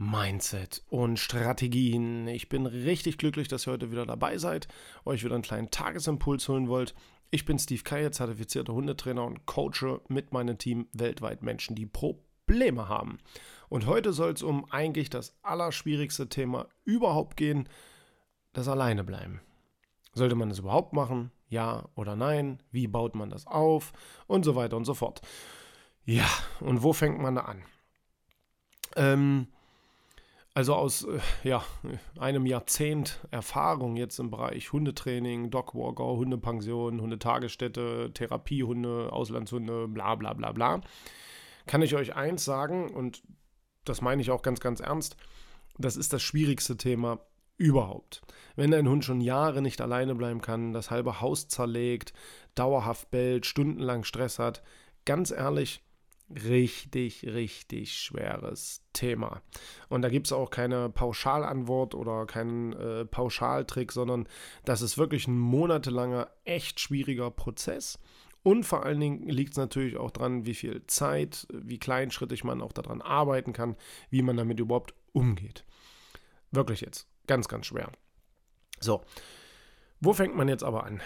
Mindset und Strategien. Ich bin richtig glücklich, dass ihr heute wieder dabei seid, euch wieder einen kleinen Tagesimpuls holen wollt. Ich bin Steve Kaya, zertifizierter Hundetrainer und coache mit meinem Team weltweit Menschen, die Probleme haben. Und heute soll es um eigentlich das allerschwierigste Thema überhaupt gehen, das Alleinebleiben. Sollte man es überhaupt machen? Ja oder nein? Wie baut man das auf? Und so weiter und so fort. Ja, und wo fängt man da an? Ähm, also aus äh, ja, einem Jahrzehnt Erfahrung jetzt im Bereich Hundetraining, Dogwalker, Hundepension, Hundetagesstätte, Therapiehunde, Auslandshunde, bla bla bla bla, kann ich euch eins sagen, und das meine ich auch ganz, ganz ernst, das ist das schwierigste Thema überhaupt. Wenn dein Hund schon Jahre nicht alleine bleiben kann, das halbe Haus zerlegt, dauerhaft bellt, stundenlang Stress hat, ganz ehrlich, richtig, richtig schweres Thema. Und da gibt es auch keine Pauschalantwort oder keinen äh, Pauschaltrick, sondern das ist wirklich ein monatelanger, echt schwieriger Prozess. Und vor allen Dingen liegt es natürlich auch dran, wie viel Zeit, wie kleinschrittig man auch daran arbeiten kann, wie man damit überhaupt umgeht. Wirklich jetzt. Ganz, ganz schwer. So. Wo fängt man jetzt aber an?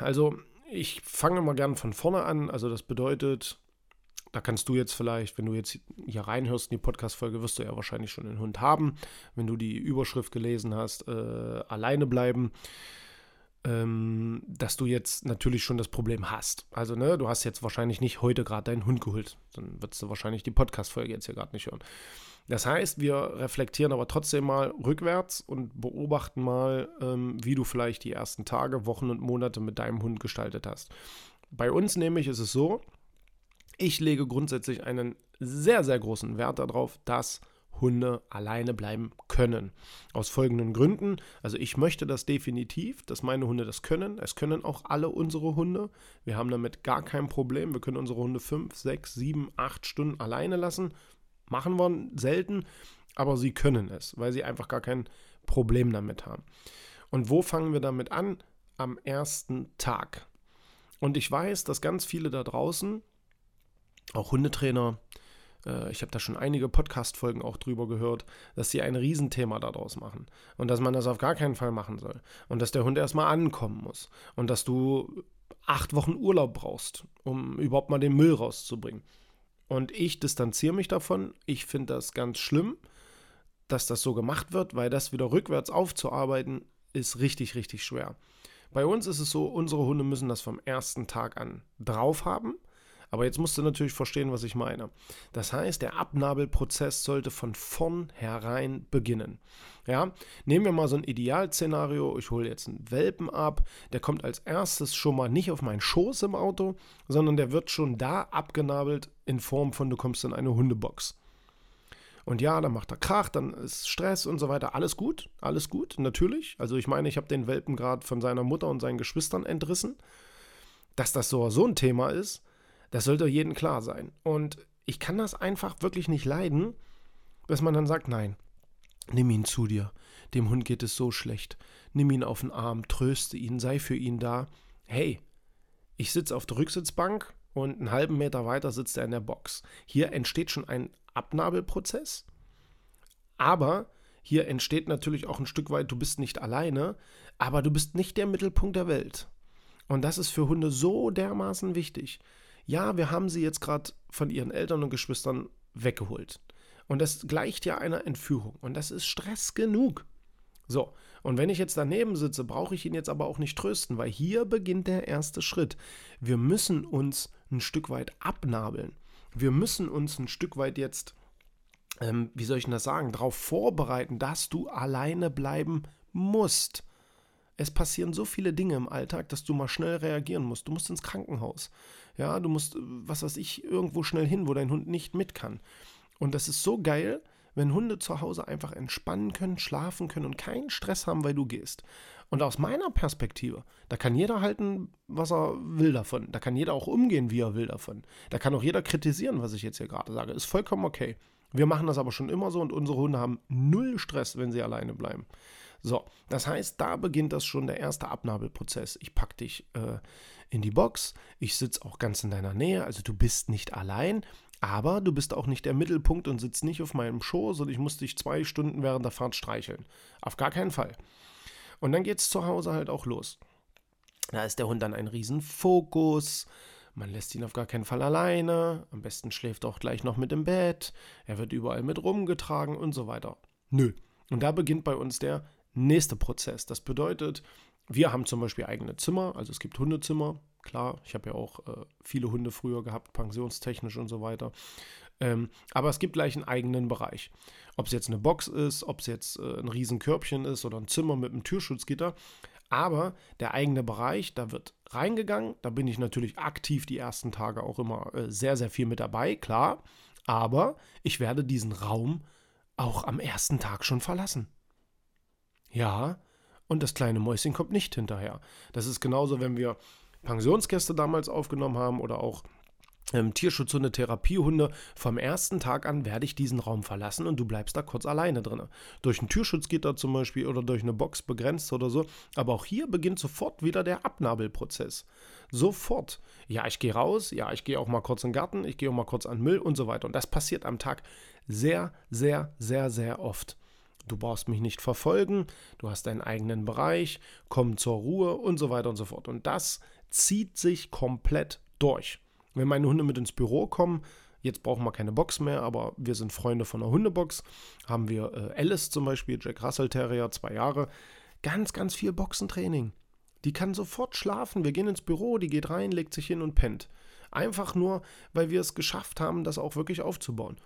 Also, ich fange mal gern von vorne an. Also, das bedeutet, da kannst du jetzt vielleicht, wenn du jetzt hier reinhörst in die Podcast-Folge, wirst du ja wahrscheinlich schon einen Hund haben. Wenn du die Überschrift gelesen hast, äh, alleine bleiben, ähm, dass du jetzt natürlich schon das Problem hast. Also, ne, du hast jetzt wahrscheinlich nicht heute gerade deinen Hund geholt. Dann würdest du wahrscheinlich die Podcast-Folge jetzt hier gerade nicht hören. Das heißt, wir reflektieren aber trotzdem mal rückwärts und beobachten mal, ähm, wie du vielleicht die ersten Tage, Wochen und Monate mit deinem Hund gestaltet hast. Bei uns nämlich ist es so, ich lege grundsätzlich einen sehr, sehr großen Wert darauf, dass Hunde alleine bleiben können. Aus folgenden Gründen. Also ich möchte das definitiv, dass meine Hunde das können. Es können auch alle unsere Hunde. Wir haben damit gar kein Problem. Wir können unsere Hunde fünf, sechs, sieben, acht Stunden alleine lassen. Machen wir selten, aber sie können es, weil sie einfach gar kein Problem damit haben. Und wo fangen wir damit an? Am ersten Tag. Und ich weiß, dass ganz viele da draußen auch Hundetrainer, äh, ich habe da schon einige Podcast-Folgen auch drüber gehört, dass sie ein Riesenthema daraus machen und dass man das auf gar keinen Fall machen soll und dass der Hund erstmal ankommen muss und dass du acht Wochen Urlaub brauchst, um überhaupt mal den Müll rauszubringen. Und ich distanziere mich davon. Ich finde das ganz schlimm, dass das so gemacht wird, weil das wieder rückwärts aufzuarbeiten ist richtig, richtig schwer. Bei uns ist es so, unsere Hunde müssen das vom ersten Tag an drauf haben. Aber jetzt musst du natürlich verstehen, was ich meine. Das heißt, der Abnabelprozess sollte von vornherein beginnen. Ja, nehmen wir mal so ein Idealszenario. Ich hole jetzt einen Welpen ab. Der kommt als erstes schon mal nicht auf meinen Schoß im Auto, sondern der wird schon da abgenabelt in Form von, du kommst in eine Hundebox. Und ja, dann macht er Krach, dann ist Stress und so weiter. Alles gut, alles gut, natürlich. Also ich meine, ich habe den Welpen gerade von seiner Mutter und seinen Geschwistern entrissen. Dass das so, so ein Thema ist, das sollte jedem klar sein. Und ich kann das einfach wirklich nicht leiden, dass man dann sagt, nein, nimm ihn zu dir. Dem Hund geht es so schlecht. Nimm ihn auf den Arm, tröste ihn, sei für ihn da. Hey, ich sitze auf der Rücksitzbank und einen halben Meter weiter sitzt er in der Box. Hier entsteht schon ein Abnabelprozess, aber hier entsteht natürlich auch ein Stück weit, du bist nicht alleine, aber du bist nicht der Mittelpunkt der Welt. Und das ist für Hunde so dermaßen wichtig ja, wir haben sie jetzt gerade von ihren Eltern und Geschwistern weggeholt. Und das gleicht ja einer Entführung. Und das ist Stress genug. So, und wenn ich jetzt daneben sitze, brauche ich ihn jetzt aber auch nicht trösten, weil hier beginnt der erste Schritt. Wir müssen uns ein Stück weit abnabeln. Wir müssen uns ein Stück weit jetzt, ähm, wie soll ich denn das sagen, darauf vorbereiten, dass du alleine bleiben musst. Es passieren so viele Dinge im Alltag, dass du mal schnell reagieren musst. Du musst ins Krankenhaus. Ja, du musst, was weiß ich, irgendwo schnell hin, wo dein Hund nicht mit kann. Und das ist so geil, wenn Hunde zu Hause einfach entspannen können, schlafen können und keinen Stress haben, weil du gehst. Und aus meiner Perspektive, da kann jeder halten, was er will davon. Da kann jeder auch umgehen, wie er will davon. Da kann auch jeder kritisieren, was ich jetzt hier gerade sage. Ist vollkommen okay. Wir machen das aber schon immer so und unsere Hunde haben null Stress, wenn sie alleine bleiben. So, das heißt, da beginnt das schon der erste Abnabelprozess. Ich packe dich äh, in die Box, ich sitze auch ganz in deiner Nähe, also du bist nicht allein, aber du bist auch nicht der Mittelpunkt und sitzt nicht auf meinem Schoß und ich muss dich zwei Stunden während der Fahrt streicheln. Auf gar keinen Fall. Und dann geht es zu Hause halt auch los. Da ist der Hund dann ein Riesenfokus. Man lässt ihn auf gar keinen Fall alleine. Am besten schläft er auch gleich noch mit im Bett. Er wird überall mit rumgetragen und so weiter. Nö. Und da beginnt bei uns der nächste Prozess. Das bedeutet, wir haben zum Beispiel eigene Zimmer. Also es gibt Hundezimmer. Klar, ich habe ja auch äh, viele Hunde früher gehabt, pensionstechnisch und so weiter. Ähm, aber es gibt gleich einen eigenen Bereich. Ob es jetzt eine Box ist, ob es jetzt äh, ein Riesenkörbchen ist oder ein Zimmer mit einem Türschutzgitter. Aber der eigene Bereich, da wird reingegangen. Da bin ich natürlich aktiv die ersten Tage auch immer äh, sehr, sehr viel mit dabei, klar. Aber ich werde diesen Raum auch am ersten Tag schon verlassen. Ja, und das kleine Mäuschen kommt nicht hinterher. Das ist genauso, wenn wir Pensionsgäste damals aufgenommen haben oder auch ähm, Tierschutzhunde, Therapiehunde, vom ersten Tag an werde ich diesen Raum verlassen und du bleibst da kurz alleine drin. Durch ein Türschutzgitter zum Beispiel oder durch eine Box begrenzt oder so. Aber auch hier beginnt sofort wieder der Abnabelprozess. Sofort. Ja, ich gehe raus, ja, ich gehe auch mal kurz in den Garten, ich gehe auch mal kurz an Müll und so weiter. Und das passiert am Tag sehr, sehr, sehr, sehr oft. Du brauchst mich nicht verfolgen, du hast deinen eigenen Bereich, komm zur Ruhe und so weiter und so fort. Und das zieht sich komplett durch. Wenn meine Hunde mit ins Büro kommen, jetzt brauchen wir keine Box mehr, aber wir sind Freunde von einer Hundebox, haben wir äh, Alice zum Beispiel, Jack Russell Terrier, zwei Jahre, ganz, ganz viel Boxentraining. Die kann sofort schlafen. Wir gehen ins Büro, die geht rein, legt sich hin und pennt. Einfach nur, weil wir es geschafft haben, das auch wirklich aufzubauen.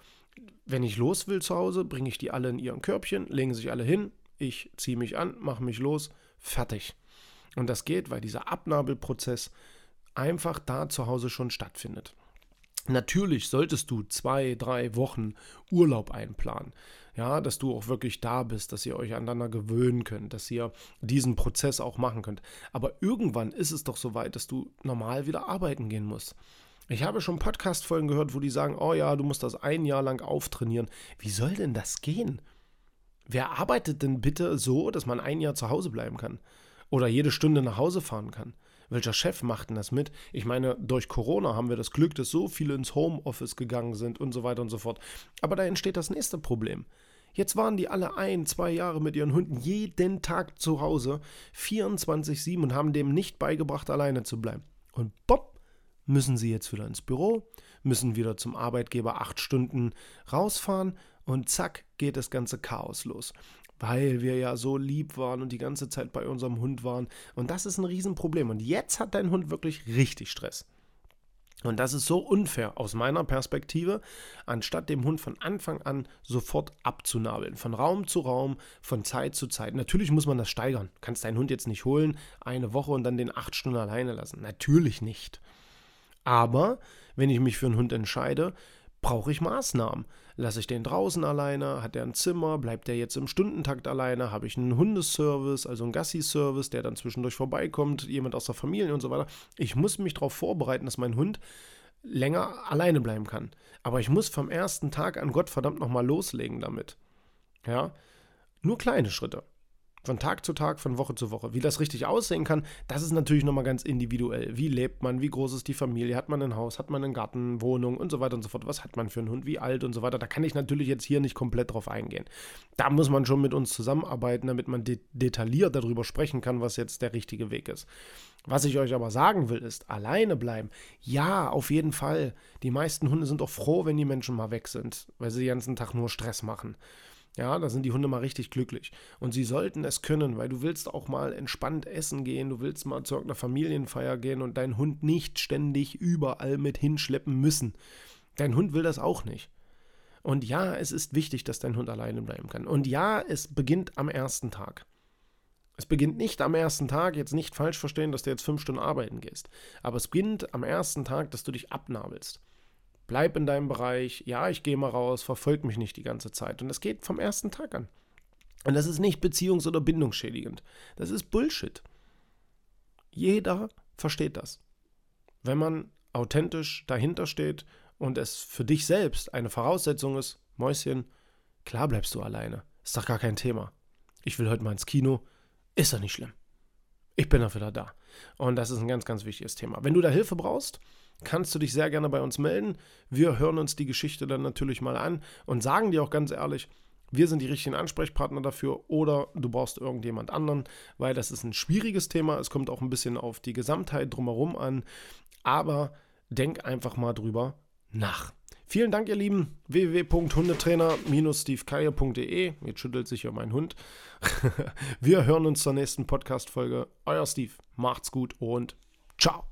Wenn ich los will zu Hause, bringe ich die alle in ihren Körbchen, legen sich alle hin, ich ziehe mich an, mache mich los, fertig. Und das geht, weil dieser Abnabelprozess einfach da zu Hause schon stattfindet. Natürlich solltest du zwei, drei Wochen Urlaub einplanen. Ja, dass du auch wirklich da bist, dass ihr euch aneinander gewöhnen könnt, dass ihr diesen Prozess auch machen könnt. Aber irgendwann ist es doch so weit, dass du normal wieder arbeiten gehen musst. Ich habe schon Podcast-Folgen gehört, wo die sagen: Oh ja, du musst das ein Jahr lang auftrainieren. Wie soll denn das gehen? Wer arbeitet denn bitte so, dass man ein Jahr zu Hause bleiben kann? Oder jede Stunde nach Hause fahren kann? Welcher Chef macht denn das mit? Ich meine, durch Corona haben wir das Glück, dass so viele ins Homeoffice gegangen sind und so weiter und so fort. Aber da entsteht das nächste Problem. Jetzt waren die alle ein, zwei Jahre mit ihren Hunden jeden Tag zu Hause, 24-7 und haben dem nicht beigebracht, alleine zu bleiben. Und bopp, müssen sie jetzt wieder ins Büro, müssen wieder zum Arbeitgeber acht Stunden rausfahren und zack geht das ganze Chaos los weil wir ja so lieb waren und die ganze Zeit bei unserem Hund waren. Und das ist ein Riesenproblem. Und jetzt hat dein Hund wirklich richtig Stress. Und das ist so unfair aus meiner Perspektive, anstatt dem Hund von Anfang an sofort abzunabeln. Von Raum zu Raum, von Zeit zu Zeit. Natürlich muss man das steigern. Du kannst deinen Hund jetzt nicht holen, eine Woche und dann den acht Stunden alleine lassen. Natürlich nicht. Aber wenn ich mich für einen Hund entscheide, brauche ich Maßnahmen. Lasse ich den draußen alleine? Hat er ein Zimmer? Bleibt er jetzt im Stundentakt alleine? Habe ich einen Hundeservice, also einen Gassi-Service, der dann zwischendurch vorbeikommt, jemand aus der Familie und so weiter? Ich muss mich darauf vorbereiten, dass mein Hund länger alleine bleiben kann. Aber ich muss vom ersten Tag an Gott verdammt nochmal loslegen damit. Ja, nur kleine Schritte. Von Tag zu Tag, von Woche zu Woche. Wie das richtig aussehen kann, das ist natürlich nochmal ganz individuell. Wie lebt man? Wie groß ist die Familie? Hat man ein Haus? Hat man einen Garten, Wohnung und so weiter und so fort? Was hat man für einen Hund? Wie alt und so weiter? Da kann ich natürlich jetzt hier nicht komplett drauf eingehen. Da muss man schon mit uns zusammenarbeiten, damit man de detailliert darüber sprechen kann, was jetzt der richtige Weg ist. Was ich euch aber sagen will, ist, alleine bleiben. Ja, auf jeden Fall. Die meisten Hunde sind auch froh, wenn die Menschen mal weg sind, weil sie den ganzen Tag nur Stress machen. Ja, da sind die Hunde mal richtig glücklich. Und sie sollten es können, weil du willst auch mal entspannt essen gehen, du willst mal zu irgendeiner Familienfeier gehen und deinen Hund nicht ständig überall mit hinschleppen müssen. Dein Hund will das auch nicht. Und ja, es ist wichtig, dass dein Hund alleine bleiben kann. Und ja, es beginnt am ersten Tag. Es beginnt nicht am ersten Tag, jetzt nicht falsch verstehen, dass du jetzt fünf Stunden arbeiten gehst. Aber es beginnt am ersten Tag, dass du dich abnabelst. Bleib in deinem Bereich, ja, ich gehe mal raus, verfolg mich nicht die ganze Zeit. Und das geht vom ersten Tag an. Und das ist nicht beziehungs- oder bindungsschädigend. Das ist Bullshit. Jeder versteht das. Wenn man authentisch dahinter steht und es für dich selbst eine Voraussetzung ist, Mäuschen, klar bleibst du alleine. Ist doch gar kein Thema. Ich will heute mal ins Kino. Ist doch nicht schlimm. Ich bin dafür da. Und das ist ein ganz, ganz wichtiges Thema. Wenn du da Hilfe brauchst, kannst du dich sehr gerne bei uns melden. Wir hören uns die Geschichte dann natürlich mal an und sagen dir auch ganz ehrlich, wir sind die richtigen Ansprechpartner dafür oder du brauchst irgendjemand anderen, weil das ist ein schwieriges Thema. Es kommt auch ein bisschen auf die Gesamtheit drumherum an. Aber denk einfach mal drüber nach. Vielen Dank, ihr Lieben. www.hundetrainer-stevekeier.de. Jetzt schüttelt sich ja mein Hund. Wir hören uns zur nächsten Podcast-Folge. Euer Steve. Macht's gut und ciao.